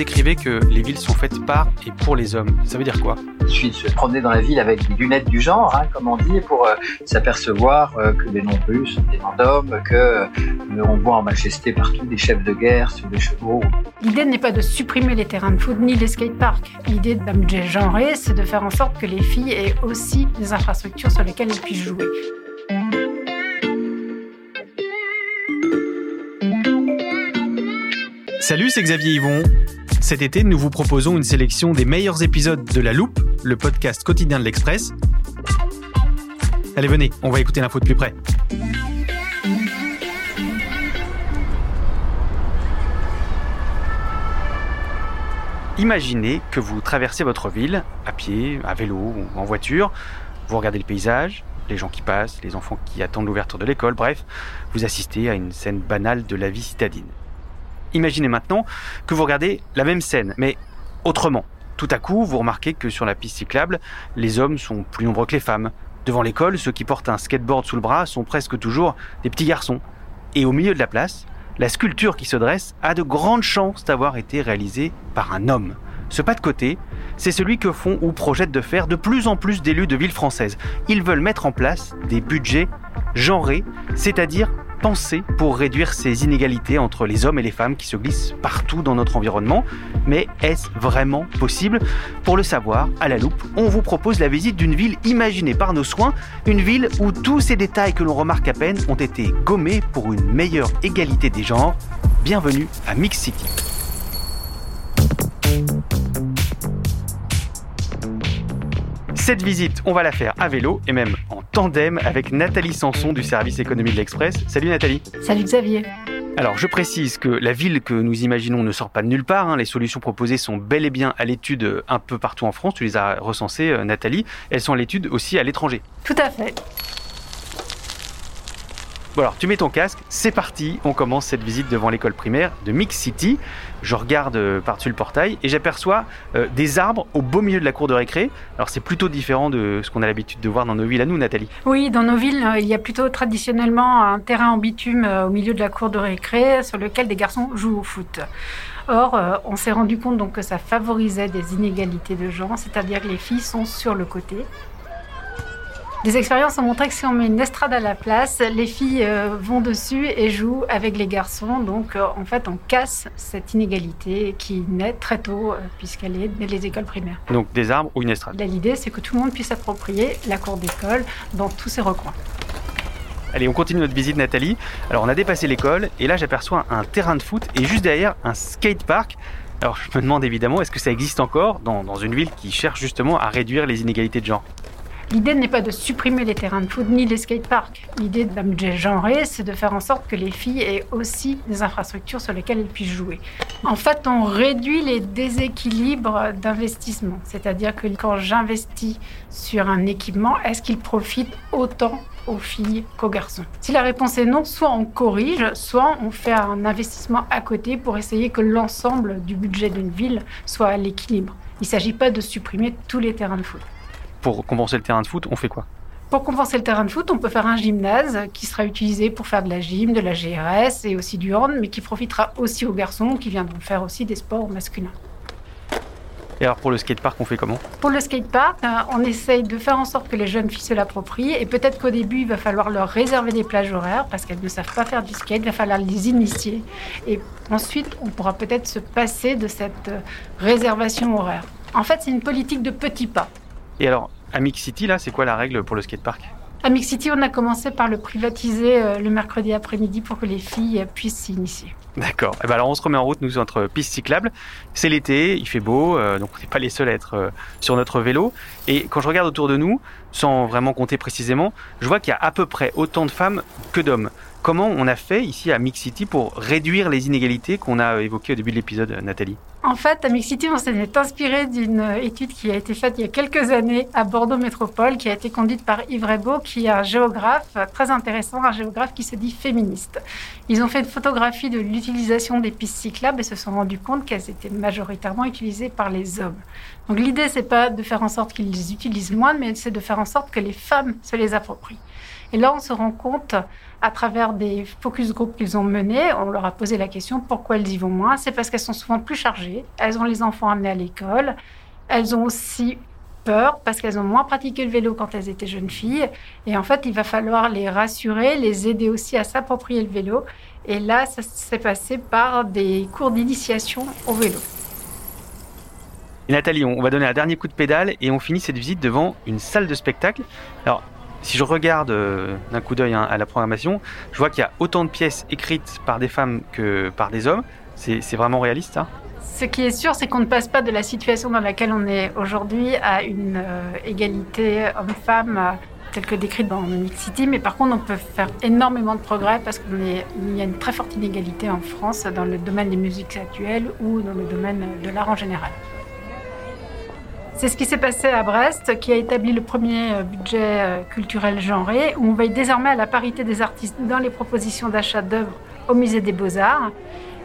vous écrivez que les villes sont faites par et pour les hommes, ça veut dire quoi? Il suffit de se promener dans la ville avec des lunettes du genre, hein, comme on dit, pour euh, s'apercevoir euh, que les non-plus sont des noms d'hommes, que euh, on voit en majesté partout des chefs de guerre sur des chevaux. L'idée n'est pas de supprimer les terrains de foot ni les skateparks. L'idée d'un budget genré, c'est de faire en sorte que les filles aient aussi des infrastructures sur lesquelles elles puissent jouer. Salut, c'est Xavier Yvon. Cet été, nous vous proposons une sélection des meilleurs épisodes de La Loupe, le podcast quotidien de l'Express. Allez, venez, on va écouter l'info de plus près. Imaginez que vous traversez votre ville à pied, à vélo ou en voiture. Vous regardez le paysage, les gens qui passent, les enfants qui attendent l'ouverture de l'école, bref, vous assistez à une scène banale de la vie citadine. Imaginez maintenant que vous regardez la même scène, mais autrement. Tout à coup, vous remarquez que sur la piste cyclable, les hommes sont plus nombreux que les femmes. Devant l'école, ceux qui portent un skateboard sous le bras sont presque toujours des petits garçons. Et au milieu de la place, la sculpture qui se dresse a de grandes chances d'avoir été réalisée par un homme. Ce pas de côté, c'est celui que font ou projettent de faire de plus en plus d'élus de villes françaises. Ils veulent mettre en place des budgets genrés, c'est-à-dire pensés pour réduire ces inégalités entre les hommes et les femmes qui se glissent partout dans notre environnement. Mais est-ce vraiment possible? Pour le savoir, à la loupe, on vous propose la visite d'une ville imaginée par nos soins, une ville où tous ces détails que l'on remarque à peine ont été gommés pour une meilleure égalité des genres. Bienvenue à Mix City. Cette visite, on va la faire à vélo et même en tandem avec Nathalie Sanson du service économie de l'Express. Salut Nathalie. Salut Xavier. Alors je précise que la ville que nous imaginons ne sort pas de nulle part. hein. Les solutions proposées sont bel et bien à l'étude un peu partout en France. Tu les as recensées, euh, Nathalie. Elles sont à l'étude aussi à l'étranger. Tout à fait. Alors, tu mets ton casque, c'est parti, on commence cette visite devant l'école primaire de Mix City. Je regarde euh, par-dessus le portail et j'aperçois euh, des arbres au beau milieu de la cour de récré. Alors c'est plutôt différent de ce qu'on a l'habitude de voir dans nos villes à nous, Nathalie. Oui, dans nos villes, euh, il y a plutôt traditionnellement un terrain en bitume au milieu de la cour de récré sur lequel des garçons jouent au foot. Or, on s'est rendu compte donc que ça favorisait des inégalités de genre, c'est-à-dire que les filles sont sur le côté. Des expériences ont montré que si on met une estrade à la place, les filles euh, vont dessus et jouent avec les garçons. Donc, euh, en fait, on casse cette inégalité qui naît très tôt, euh, puisqu'elle est dès les écoles primaires. Donc des arbres ou une estrade. L'idée, c'est que tout le monde puisse s'approprier la cour d'école dans tous ses recoins. Allez, on continue notre visite, Nathalie. Alors on a dépassé l'école et là j'aperçois un terrain de foot et juste derrière un skatepark. Alors je me demande évidemment, est-ce que ça existe encore dans, dans une ville qui cherche justement à réduire les inégalités de genre? L'idée n'est pas de supprimer les terrains de foot ni les skateparks. L'idée d'un budget genré, c'est de faire en sorte que les filles aient aussi des infrastructures sur lesquelles elles puissent jouer. En fait, on réduit les déséquilibres d'investissement. C'est-à-dire que quand j'investis sur un équipement, est-ce qu'il profite autant aux filles qu'aux garçons? Si la réponse est non, soit on corrige, soit on fait un investissement à côté pour essayer que l'ensemble du budget d'une ville soit à l'équilibre. Il ne s'agit pas de supprimer tous les terrains de foot. Pour compenser le terrain de foot, on fait quoi? Pour compenser le terrain de foot, on peut faire un gymnase qui sera utilisé pour faire de la gym, de la GRS et aussi du hand, mais qui profitera aussi aux garçons qui viendront faire aussi des sports masculins. Et alors pour le skatepark, on fait comment? Pour le skatepark, euh, on essaye de faire en sorte que les jeunes filles se l'approprient. Et peut-être qu'au début, il va falloir leur réserver des plages horaires parce qu'elles ne savent pas faire du skate. Il va falloir les initier. Et ensuite, on pourra peut-être se passer de cette euh, réservation horaire. En fait, c'est une politique de petits pas. Et alors, à Mix City, là, c'est quoi la règle pour le skatepark? À Mix City, on a commencé par le privatiser euh, le mercredi après-midi pour que les filles puissent s'initier. D'accord. Et ben alors on se remet en route, nous, entre pistes cyclables. C'est l'été, il fait beau, euh, donc on n'est pas les seuls à être euh, sur notre vélo. Et quand je regarde autour de nous, sans vraiment compter précisément, je vois qu'il y a à peu près autant de femmes que d'hommes. Comment on a fait ici à Mix City pour réduire les inégalités qu'on a évoquées au début de l'épisode, Nathalie? En fait, à Mix City, on s'est inspiré d'une étude qui a été faite il y a quelques années à Bordeaux Métropole, qui a été conduite par Yves Rebaud, qui est un géographe très intéressant, un géographe qui se dit féministe. Ils ont fait une photographie de l'utilisation des pistes cyclables et se sont rendus compte qu'elles étaient majoritairement utilisées par les hommes. Donc l'idée, c'est pas de faire en sorte qu'ils les utilisent moins, mais c'est de faire en sorte que les femmes se les approprient. Et là, on se rend compte, à travers des focus group qu'ils ont menés, on leur a posé la question pourquoi elles y vont moins? C'est parce qu'elles sont souvent plus chargées, elles ont les enfants amenés à l'école, elles ont aussi peur parce qu'elles ont moins pratiqué le vélo quand elles étaient jeunes filles. Et en fait, il va falloir les rassurer, les aider aussi à s'approprier le vélo. Et là, ça s'est passé par des cours d'initiation au vélo. Et Nathalie, on va donner un dernier coup de pédale et on finit cette visite devant une salle de spectacle. Alors, si je regarde euh, d'un coup d'œil hein, à la programmation, je vois qu'il y a autant de pièces écrites par des femmes que par des hommes. C'est vraiment réaliste, Ce qui est sûr, c'est qu'on ne passe pas de la situation dans laquelle on est aujourd'hui à une euh, égalité homme-femme euh, telle que décrite dans Mix City, mais par contre, on peut faire énormément de progrès parce qu'il y a une très forte inégalité en France dans le domaine des musiques actuelles ou dans le domaine de l'art en général. C'est ce qui s'est passé à Brest, qui a établi le premier euh, budget euh, culturel genré, où on veille désormais à la parité des artistes dans les propositions d'achat d'œuvres au musée des beaux-arts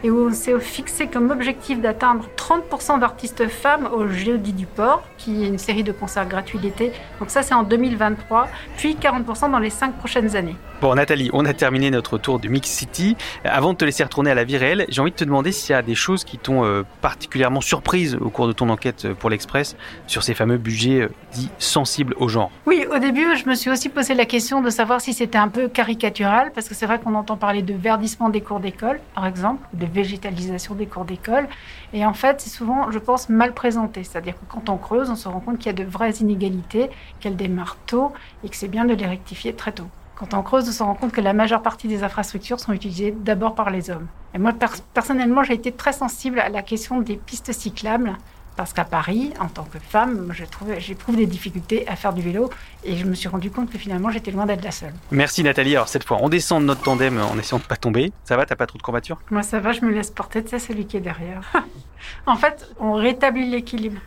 et où on s'est fixé comme objectif d'atteindre 30% d'artistes femmes au Géodie du Port, qui est une série de concerts gratuits l'été. Donc ça, c'est en 2023, puis 40% dans les cinq prochaines années. Bon, Nathalie, on a terminé notre tour du Mix City. Avant de te laisser retourner à la vie réelle, j'ai envie de te demander s'il y a des choses qui t'ont euh, particulièrement surprise au cours de ton enquête pour l'Express sur ces fameux budgets euh, dits sensibles au genre. Oui, au début, je me suis aussi posé la question de savoir si c'était un peu caricatural, parce que c'est vrai qu'on entend parler de verdissement des cours d'école, par exemple, de végétalisation des cours d'école. Et en fait, c'est souvent, je pense, mal présenté. C'est-à-dire que quand on creuse, on se rend compte qu'il y a de vraies inégalités, qu'elles démarrent tôt et que c'est bien de les rectifier très tôt. Quand on creuse, on se rend compte que la majeure partie des infrastructures sont utilisées d'abord par les hommes. Et moi, personnellement, j'ai été très sensible à la question des pistes cyclables parce qu'à Paris, en tant que femme, j'éprouve des difficultés à faire du vélo et je me suis rendu compte que finalement j'étais loin d'être la seule. Merci Nathalie. Alors cette fois, on descend de notre tandem en essayant de pas tomber. Ça va, t'as pas trop de courbatures? Moi ça va, je me laisse porter, tu sais, celui qui est derrière. en fait, on rétablit l'équilibre.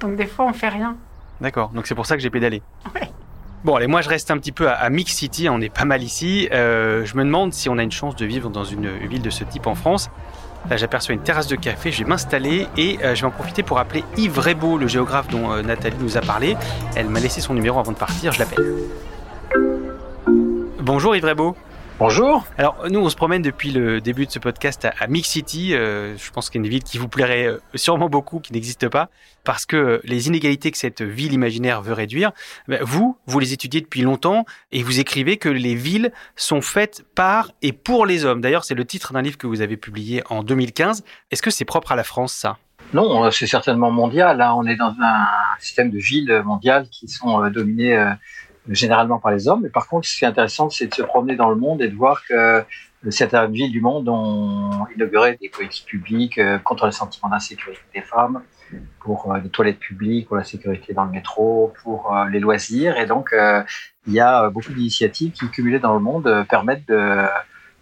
Donc des fois, on fait rien. D'accord, donc c'est pour ça que j'ai pédalé. Ouais. Bon, allez, moi je reste un petit peu à, Mix City, on est pas mal ici. Euh, je me demande si on a une chance de vivre dans une ville de ce type en France. Là, j'aperçois une terrasse de café, je vais m'installer et euh, je vais en profiter pour appeler Yves Rebaud, le géographe dont euh, Nathalie nous a parlé. Elle m'a laissé son numéro avant de partir, je l'appelle. Bonjour Yves Rebaud. Bonjour. Alors nous on se promène depuis le début de ce podcast à, Mix City. Euh, je pense qu'il y a une ville qui vous plairait euh, sûrement beaucoup, qui n'existe pas, parce que les inégalités que cette ville imaginaire veut réduire, ben, vous, vous les étudiez depuis longtemps et vous écrivez que les villes sont faites par et pour les hommes. D'ailleurs c'est le titre d'un livre que vous avez publié en 2015. Est-ce que c'est propre à la France ça? Non, euh, c'est certainement mondial. Là, on est dans un système de villes mondiales qui sont dominées généralement par les hommes. Mais par contre, ce qui est intéressant, c'est de se promener dans le monde et de voir que certaines villes du monde ont inauguré des politiques publiques euh, contre le sentiment d'insécurité des femmes, pour euh, les toilettes publiques, pour la sécurité dans le métro, pour euh, les loisirs. Et donc, il y a beaucoup d'initiatives qui, cumulées dans le monde, permettent de,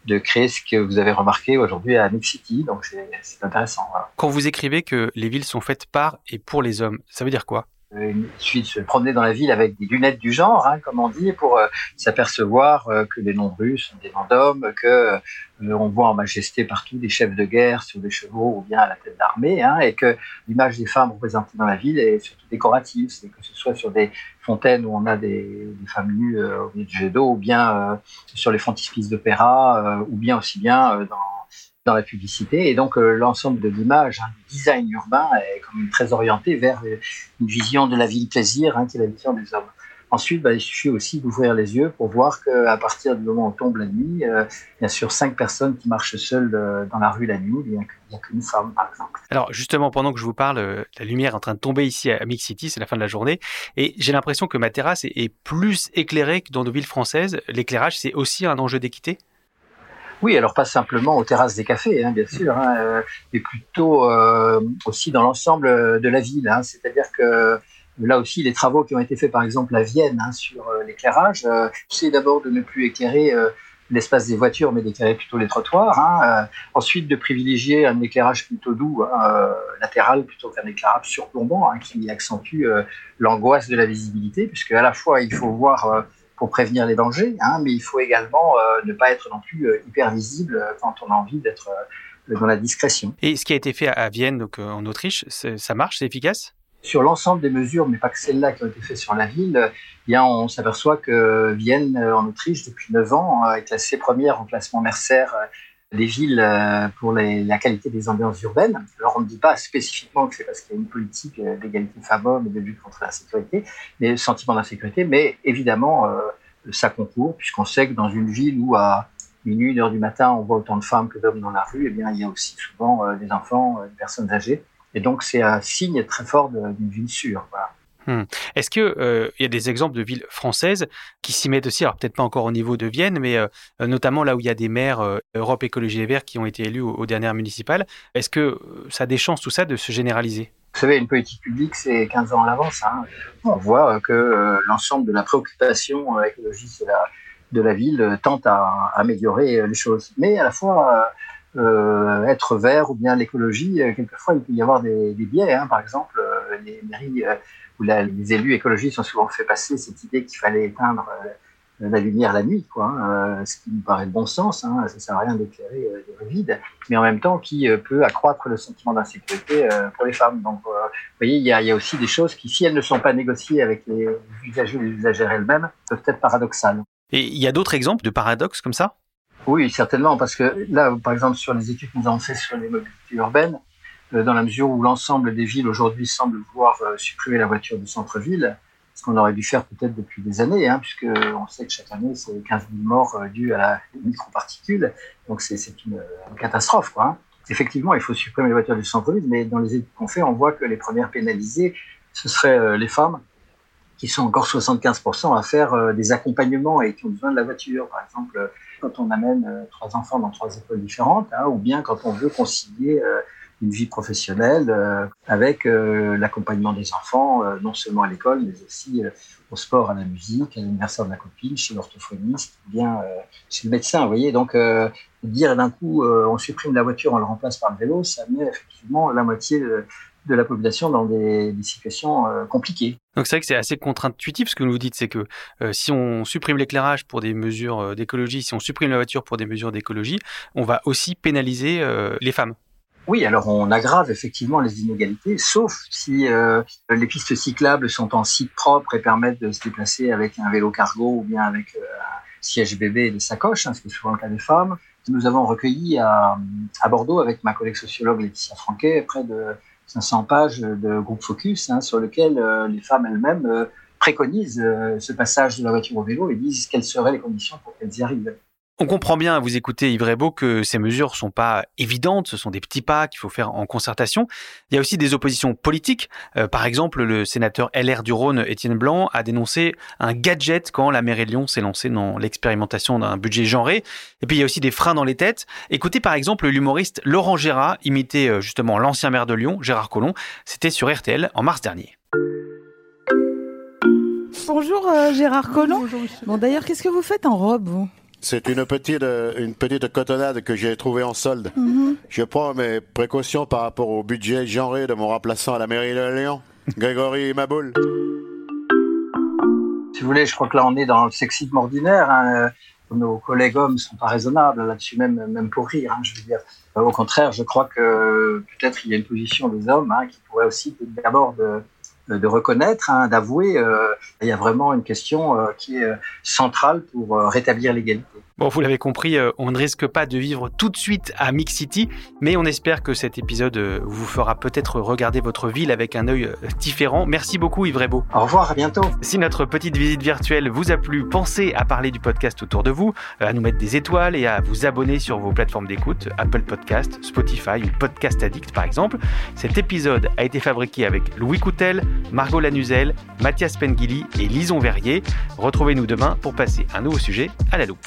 de créer ce que vous avez remarqué aujourd'hui à Mix City. Donc, c'est intéressant. Quand vous écrivez que les villes sont faites par et pour les hommes, ça veut dire quoi? Il suffit de se promener dans la ville avec des lunettes du genre, hein, comme on dit, pour euh, s'apercevoir euh, que les noms russes sont des noms d'hommes, que euh, on voit en majesté partout des chefs de guerre sur des chevaux ou bien à la tête d'armée, hein, et que l'image des femmes représentées dans la ville est surtout décorative, c'est que ce soit sur des fontaines où on a des, des femmes nues au milieu du jet d'eau, ou bien sur les frontispices d'opéra, ou bien aussi bien dans dans la publicité. Et donc, euh, l'ensemble de l'image, hein, du design urbain est comme très orienté vers euh, une vision de la ville plaisir, hein, qui est la vision des hommes. Ensuite, bah, il suffit aussi d'ouvrir les yeux pour voir qu'à partir du moment où tombe la nuit, euh, bien sûr, cinq personnes qui marchent seules dans la rue la nuit, il n'y a qu'une femme, par exemple. Alors, justement, pendant que je vous parle, la lumière est en train de tomber ici à Mix City, c'est la fin de la journée, et j'ai l'impression que ma terrasse est plus éclairée que dans nos villes françaises. L'éclairage, c'est aussi un enjeu d'équité? Oui, alors pas simplement aux terrasses des cafés, hein, bien sûr, hein, euh, mais plutôt euh, aussi dans l'ensemble de la ville. Hein, C'est-à-dire que là aussi, les travaux qui ont été faits, par exemple à Vienne, sur euh, l'éclairage, c'est d'abord de ne plus éclairer l'espace des voitures, mais d'éclairer plutôt les trottoirs. Ensuite, de privilégier un éclairage plutôt doux, latéral, plutôt qu'un éclairage surplombant, qui accentue l'angoisse de la visibilité, puisque à la fois, il faut voir pour prévenir les dangers, hein, mais il faut également euh, ne pas être non plus euh, hyper visible euh, quand on a envie d'être dans la discrétion. Et ce qui a été fait à Vienne, donc en Autriche, ça marche, c'est efficace? Sur l'ensemble des mesures, mais pas que celles-là qui ont été faites sur la ville, eh bien on s'aperçoit que Vienne, en Autriche, depuis 9 ans, est classée première au classement Mercer des villes euh, pour la qualité des ambiances urbaines. Alors on ne dit pas spécifiquement que c'est parce qu'il y a une politique euh, d'égalité femmes-hommes et de lutte contre la sécurité, mais sentiment d'insécurité, mais évidemment euh, ça concourt, puisqu'on sait que dans une ville où à minuit, une heure du matin, on voit autant de femmes que d'hommes dans la rue, eh bien il y a aussi souvent des enfants, des personnes âgées. Et donc c'est un signe très fort d'une ville sûre. Voilà. Hmm. Est-ce qu'il euh, y a des exemples de villes françaises qui s'y mettent aussi, alors peut-être pas encore au niveau de Vienne, mais euh, notamment là où il y a des maires euh, Europe Écologie Les Verts qui ont été élus aux, dernières municipales, est-ce que ça a des chances tout ça de se généraliser? Vous savez, une politique publique, c'est 15 ans à l'avance. Hein. On voit que l'ensemble de la préoccupation écologiste de la, ville tente à, améliorer les choses. Mais à la fois, être vert ou bien l'écologie, quelquefois, il peut y avoir des, des biais. Hein. Par exemple, les mairies où les élus écologistes ont souvent fait passer cette idée qu'il fallait éteindre euh, la lumière la nuit, quoi, hein, euh, ce qui me paraît de bon sens, hein, ça sert à rien d'éclairer euh, rues vides, mais en même temps qui peut accroître le sentiment d'insécurité pour les femmes. Donc, vous voyez, il y, a, aussi des choses qui, si elles ne sont pas négociées avec les usagers et les usagères elles-mêmes, peuvent être paradoxales. Et il y a d'autres exemples de paradoxes comme ça? Oui, certainement, parce que là, par exemple, sur les études que nous avons faites sur les mobilités urbaines, dans la mesure où l'ensemble des villes aujourd'hui semblent vouloir euh, supprimer la voiture du centre-ville, ce qu'on aurait dû faire peut-être depuis des années, hein, puisque on sait que chaque année c'est 15 000 morts euh, dus à la microparticule, donc c'est une, catastrophe. Hein. Effectivement, il faut supprimer les voitures du centre-ville, mais dans les études qu'on fait, on voit que les premières pénalisées, ce seraient les femmes, qui sont encore 75% à faire des accompagnements et qui ont besoin de la voiture. Par exemple, quand on amène trois enfants dans trois écoles différentes, hein, ou bien quand on veut concilier une vie professionnelle euh, avec euh, l'accompagnement des enfants, euh, non seulement à l'école, mais aussi au sport, à la musique, à l'anniversaire de la copine, chez l'orthophoniste, bien chez le médecin. Vous voyez, donc dire d'un coup on supprime la voiture, on le remplace par le vélo, ça met effectivement la moitié de la population dans des, des situations compliquées. Donc c'est vrai que c'est assez contre-intuitif ce que vous dites, c'est que si on supprime l'éclairage pour des mesures d'écologie, si on supprime la voiture pour des mesures d'écologie, on va aussi pénaliser les femmes. Oui, alors on aggrave effectivement les inégalités, sauf si euh, les pistes cyclables sont en site propre et permettent de se déplacer avec un vélo cargo ou bien avec euh, un siège bébé et des sacoches, hein, ce qui est souvent le cas des femmes. Nous avons recueilli à, Bordeaux avec ma collègue sociologue Laetitia Franquet près de 500 pages de groupe focus hein, sur lequel euh, les femmes elles-mêmes préconisent ce passage de la voiture au vélo et disent quelles seraient les conditions pour qu'elles y arrivent. On comprend bien à vous écouter Yves Rebaud que ces mesures sont pas évidentes, ce sont des petits pas qu'il faut faire en concertation. Il y a aussi des oppositions politiques. Euh, par exemple, le sénateur LR du Rhône, Étienne Blanc, a dénoncé un gadget quand la mairie de Lyon s'est lancée dans l'expérimentation d'un budget genré. Et puis il y a aussi des freins dans les têtes. Écoutez par exemple l'humoriste Laurent Gérard imiter euh, justement l'ancien maire de Lyon, Gérard Collomb. C'était sur RTL en mars dernier. Bonjour euh, Gérard Collomb. Bon d'ailleurs, qu'est-ce que vous faites en robe vous? C'est une petite, une petite cotonnade que j'ai trouvée en solde. Mhm. Je prends mes précautions par rapport au budget genré de mon remplaçant à la mairie de Lyon. Grégory Maboul. Si vous voulez, je crois que là, on est dans le sexisme ordinaire. Hein. Nos collègues hommes sont pas raisonnables là-dessus, même, même pour rire. Hein, je veux dire. Au contraire, je crois que peut-être il y a une position des hommes hein, qui pourrait aussi d'abord de, de reconnaître, hein, d'avouer. Euh, il y a vraiment une question euh, qui est euh, centrale pour rétablir l'égalité. Bon, vous l'avez compris, on ne risque pas de vivre tout de suite à Mix City, mais on espère que cet épisode vous fera peut-être regarder votre ville avec un œil différent. Merci beaucoup Yves Rebaud. Au revoir, à bientôt. Si notre petite visite virtuelle vous a plu, pensez à parler du podcast autour de vous, à nous mettre des étoiles et à vous abonner sur vos plateformes d'écoute, Apple Podcast, Spotify ou Podcast Addict par exemple. Cet épisode a été fabriqué avec Louis Coutel, Margot Lanuzel, Mathias Pengili et Lison Verrier. Retrouvez-nous demain pour passer un nouveau sujet à la loupe.